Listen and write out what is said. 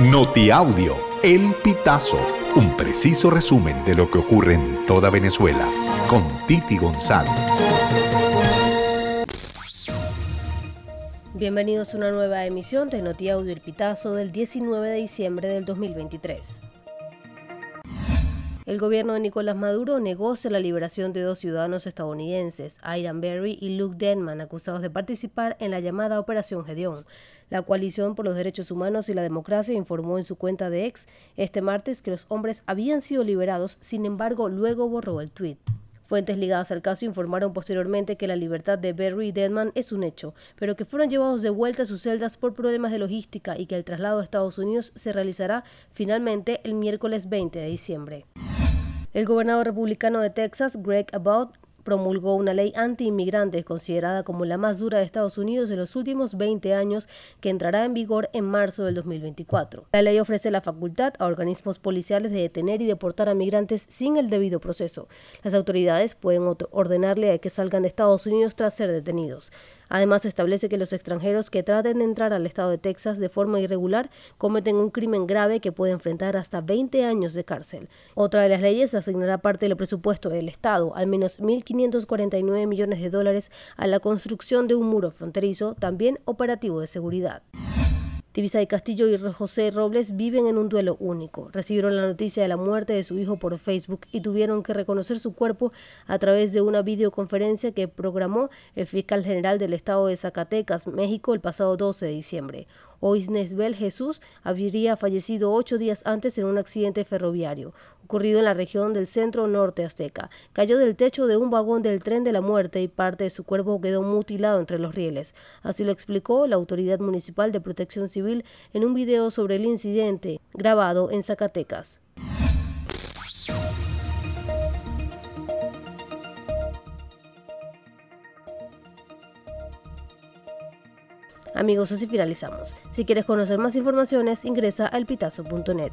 Notiaudio, El Pitazo, un preciso resumen de lo que ocurre en toda Venezuela, con Titi González. Bienvenidos a una nueva emisión de Notiaudio El Pitazo del 19 de diciembre del 2023. El gobierno de Nicolás Maduro negocia la liberación de dos ciudadanos estadounidenses, Iran Berry y Luke Denman, acusados de participar en la llamada Operación Gedeón. La Coalición por los Derechos Humanos y la Democracia informó en su cuenta de ex este martes que los hombres habían sido liberados, sin embargo, luego borró el tuit. Fuentes ligadas al caso informaron posteriormente que la libertad de Berry y Denman es un hecho, pero que fueron llevados de vuelta a sus celdas por problemas de logística y que el traslado a Estados Unidos se realizará finalmente el miércoles 20 de diciembre. El gobernador republicano de Texas, Greg Abbott, promulgó una ley anti-inmigrantes considerada como la más dura de Estados Unidos en los últimos 20 años que entrará en vigor en marzo del 2024. La ley ofrece la facultad a organismos policiales de detener y deportar a migrantes sin el debido proceso. Las autoridades pueden ordenarle a que salgan de Estados Unidos tras ser detenidos. Además, establece que los extranjeros que traten de entrar al estado de Texas de forma irregular cometen un crimen grave que puede enfrentar hasta 20 años de cárcel. Otra de las leyes asignará parte del presupuesto del Estado, al menos 1.549 millones de dólares, a la construcción de un muro fronterizo, también operativo de seguridad. Tibisa y Castillo y José Robles viven en un duelo único. Recibieron la noticia de la muerte de su hijo por Facebook y tuvieron que reconocer su cuerpo a través de una videoconferencia que programó el fiscal general del estado de Zacatecas, México, el pasado 12 de diciembre. Oisnesbel Jesús habría fallecido ocho días antes en un accidente ferroviario ocurrido en la región del centro norte azteca. Cayó del techo de un vagón del tren de la muerte y parte de su cuerpo quedó mutilado entre los rieles. Así lo explicó la Autoridad Municipal de Protección Civil en un video sobre el incidente grabado en Zacatecas. Amigos, así finalizamos. Si quieres conocer más informaciones, ingresa a elpitazo.net.